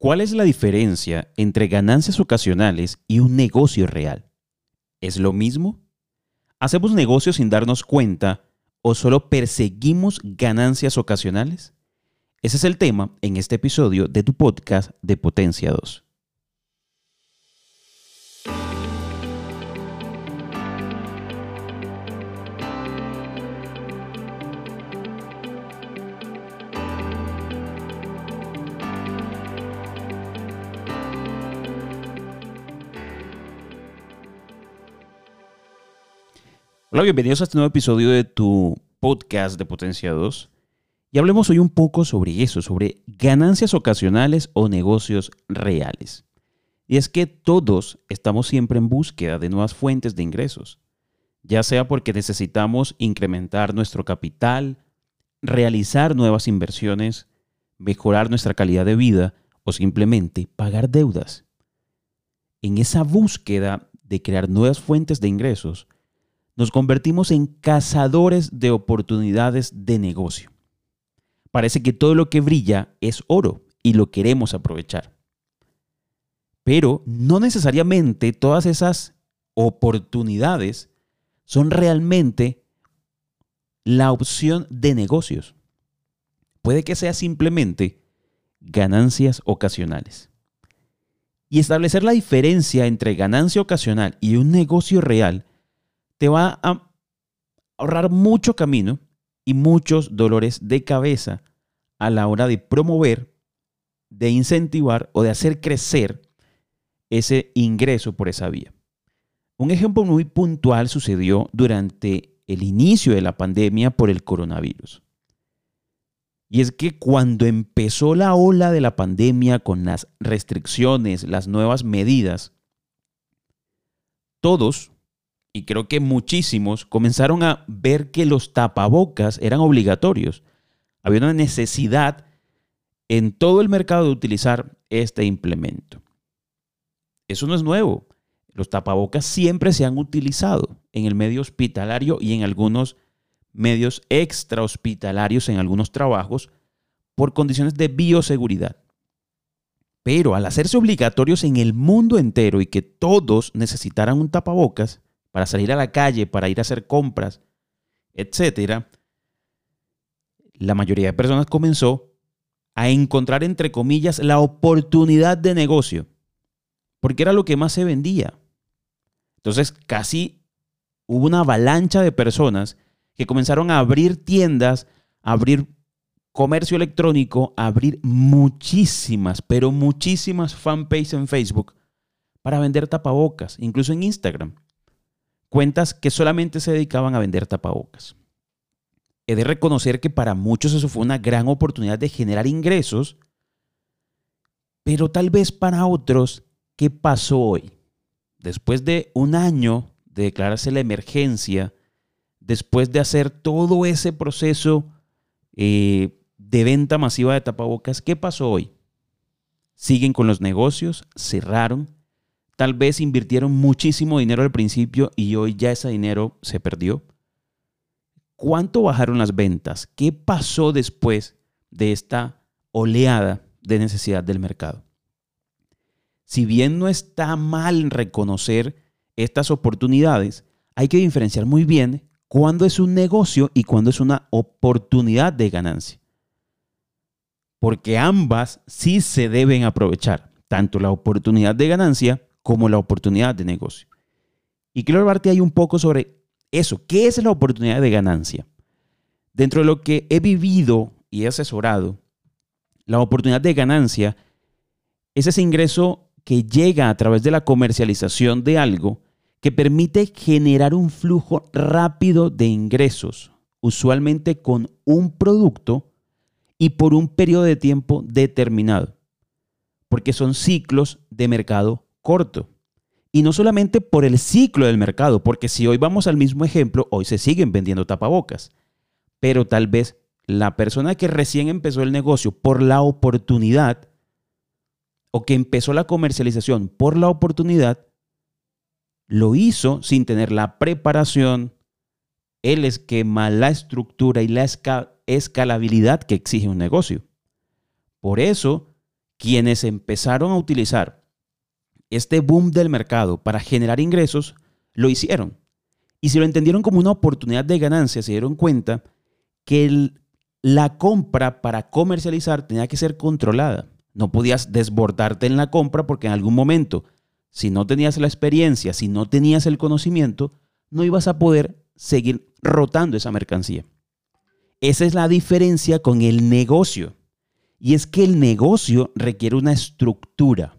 ¿Cuál es la diferencia entre ganancias ocasionales y un negocio real? ¿Es lo mismo? ¿Hacemos negocios sin darnos cuenta o solo perseguimos ganancias ocasionales? Ese es el tema en este episodio de tu podcast de Potencia 2. Hola, bienvenidos a este nuevo episodio de tu podcast de Potencia 2. Y hablemos hoy un poco sobre eso, sobre ganancias ocasionales o negocios reales. Y es que todos estamos siempre en búsqueda de nuevas fuentes de ingresos, ya sea porque necesitamos incrementar nuestro capital, realizar nuevas inversiones, mejorar nuestra calidad de vida o simplemente pagar deudas. En esa búsqueda de crear nuevas fuentes de ingresos, nos convertimos en cazadores de oportunidades de negocio. Parece que todo lo que brilla es oro y lo queremos aprovechar. Pero no necesariamente todas esas oportunidades son realmente la opción de negocios. Puede que sea simplemente ganancias ocasionales. Y establecer la diferencia entre ganancia ocasional y un negocio real te va a ahorrar mucho camino y muchos dolores de cabeza a la hora de promover, de incentivar o de hacer crecer ese ingreso por esa vía. Un ejemplo muy puntual sucedió durante el inicio de la pandemia por el coronavirus. Y es que cuando empezó la ola de la pandemia con las restricciones, las nuevas medidas, todos, y creo que muchísimos comenzaron a ver que los tapabocas eran obligatorios. Había una necesidad en todo el mercado de utilizar este implemento. Eso no es nuevo. Los tapabocas siempre se han utilizado en el medio hospitalario y en algunos medios extra hospitalarios en algunos trabajos por condiciones de bioseguridad. Pero al hacerse obligatorios en el mundo entero y que todos necesitaran un tapabocas, para salir a la calle, para ir a hacer compras, etcétera, la mayoría de personas comenzó a encontrar, entre comillas, la oportunidad de negocio, porque era lo que más se vendía. Entonces, casi hubo una avalancha de personas que comenzaron a abrir tiendas, a abrir comercio electrónico, a abrir muchísimas, pero muchísimas fanpages en Facebook para vender tapabocas, incluso en Instagram cuentas que solamente se dedicaban a vender tapabocas. He de reconocer que para muchos eso fue una gran oportunidad de generar ingresos, pero tal vez para otros, ¿qué pasó hoy? Después de un año de declararse la emergencia, después de hacer todo ese proceso eh, de venta masiva de tapabocas, ¿qué pasó hoy? Siguen con los negocios, cerraron, Tal vez invirtieron muchísimo dinero al principio y hoy ya ese dinero se perdió. ¿Cuánto bajaron las ventas? ¿Qué pasó después de esta oleada de necesidad del mercado? Si bien no está mal reconocer estas oportunidades, hay que diferenciar muy bien cuándo es un negocio y cuándo es una oportunidad de ganancia. Porque ambas sí se deben aprovechar, tanto la oportunidad de ganancia como la oportunidad de negocio. Y quiero hablarte ahí un poco sobre eso. ¿Qué es la oportunidad de ganancia? Dentro de lo que he vivido y he asesorado, la oportunidad de ganancia es ese ingreso que llega a través de la comercialización de algo que permite generar un flujo rápido de ingresos, usualmente con un producto y por un periodo de tiempo determinado, porque son ciclos de mercado corto. Y no solamente por el ciclo del mercado, porque si hoy vamos al mismo ejemplo, hoy se siguen vendiendo tapabocas. Pero tal vez la persona que recién empezó el negocio por la oportunidad, o que empezó la comercialización por la oportunidad, lo hizo sin tener la preparación, el esquema, la estructura y la escalabilidad que exige un negocio. Por eso quienes empezaron a utilizar este boom del mercado para generar ingresos, lo hicieron. Y si lo entendieron como una oportunidad de ganancia, se dieron cuenta que la compra para comercializar tenía que ser controlada. No podías desbordarte en la compra porque en algún momento, si no tenías la experiencia, si no tenías el conocimiento, no ibas a poder seguir rotando esa mercancía. Esa es la diferencia con el negocio. Y es que el negocio requiere una estructura.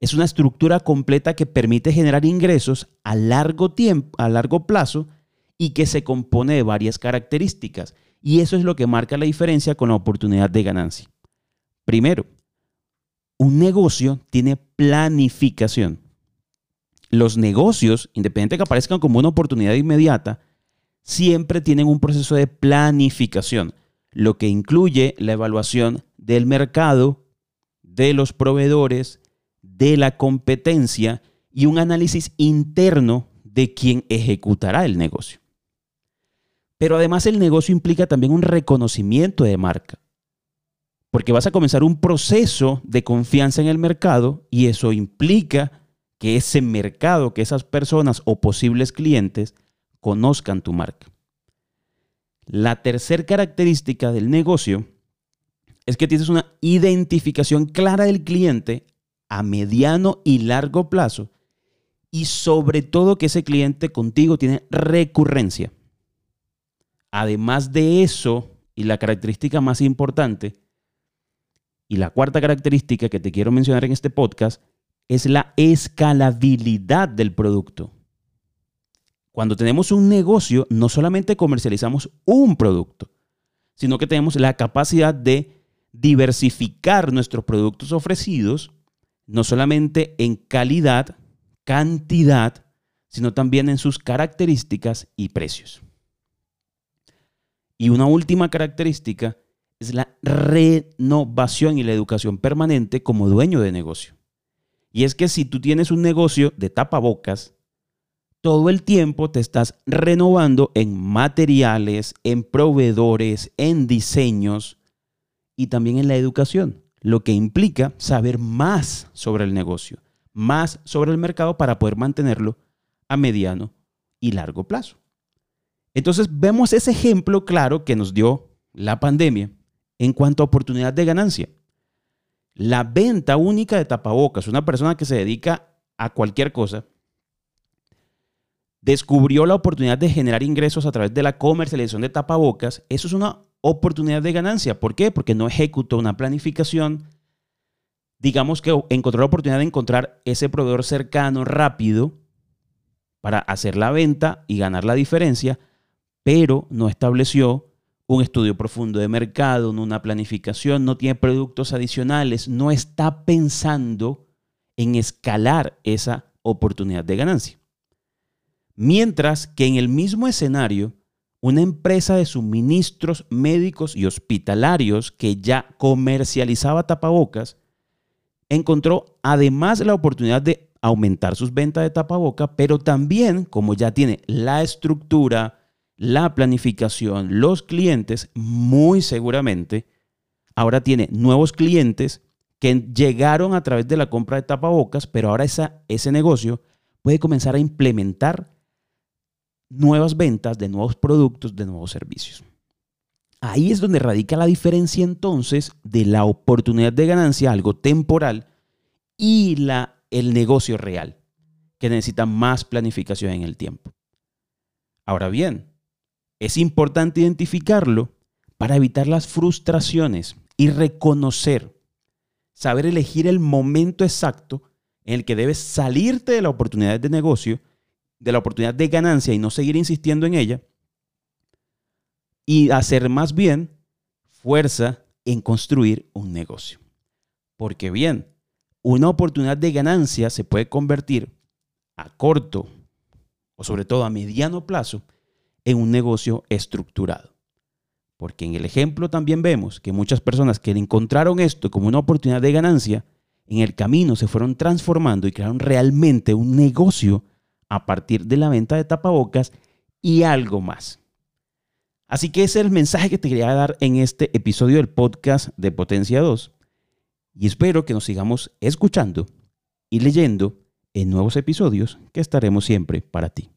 Es una estructura completa que permite generar ingresos a largo tiempo, a largo plazo y que se compone de varias características. Y eso es lo que marca la diferencia con la oportunidad de ganancia. Primero, un negocio tiene planificación. Los negocios, independientemente de que aparezcan como una oportunidad inmediata, siempre tienen un proceso de planificación, lo que incluye la evaluación del mercado, de los proveedores, de la competencia y un análisis interno de quién ejecutará el negocio. Pero además el negocio implica también un reconocimiento de marca, porque vas a comenzar un proceso de confianza en el mercado y eso implica que ese mercado, que esas personas o posibles clientes conozcan tu marca. La tercera característica del negocio es que tienes una identificación clara del cliente a mediano y largo plazo y sobre todo que ese cliente contigo tiene recurrencia. Además de eso, y la característica más importante, y la cuarta característica que te quiero mencionar en este podcast, es la escalabilidad del producto. Cuando tenemos un negocio, no solamente comercializamos un producto, sino que tenemos la capacidad de diversificar nuestros productos ofrecidos, no solamente en calidad, cantidad, sino también en sus características y precios. Y una última característica es la renovación y la educación permanente como dueño de negocio. Y es que si tú tienes un negocio de tapabocas, todo el tiempo te estás renovando en materiales, en proveedores, en diseños y también en la educación, lo que implica saber más sobre el negocio, más sobre el mercado para poder mantenerlo a mediano y largo plazo. Entonces vemos ese ejemplo claro que nos dio la pandemia en cuanto a oportunidad de ganancia. La venta única de tapabocas, una persona que se dedica a cualquier cosa, descubrió la oportunidad de generar ingresos a través de la comercialización de tapabocas, eso es una oportunidad de ganancia. ¿Por qué? Porque no ejecutó una planificación. Digamos que encontró la oportunidad de encontrar ese proveedor cercano, rápido, para hacer la venta y ganar la diferencia, pero no estableció un estudio profundo de mercado, una planificación, no tiene productos adicionales, no está pensando en escalar esa oportunidad de ganancia. Mientras que en el mismo escenario, una empresa de suministros médicos y hospitalarios que ya comercializaba tapabocas, encontró además la oportunidad de aumentar sus ventas de tapaboca, pero también, como ya tiene la estructura, la planificación, los clientes, muy seguramente, ahora tiene nuevos clientes que llegaron a través de la compra de tapabocas, pero ahora ese negocio puede comenzar a implementar nuevas ventas de nuevos productos, de nuevos servicios. Ahí es donde radica la diferencia entonces de la oportunidad de ganancia, algo temporal, y la, el negocio real, que necesita más planificación en el tiempo. Ahora bien, es importante identificarlo para evitar las frustraciones y reconocer, saber elegir el momento exacto en el que debes salirte de la oportunidad de negocio de la oportunidad de ganancia y no seguir insistiendo en ella, y hacer más bien fuerza en construir un negocio. Porque bien, una oportunidad de ganancia se puede convertir a corto o sobre todo a mediano plazo en un negocio estructurado. Porque en el ejemplo también vemos que muchas personas que encontraron esto como una oportunidad de ganancia, en el camino se fueron transformando y crearon realmente un negocio a partir de la venta de tapabocas y algo más. Así que ese es el mensaje que te quería dar en este episodio del podcast de Potencia 2. y espero que nos sigamos escuchando y leyendo en nuevos episodios que estaremos siempre para ti.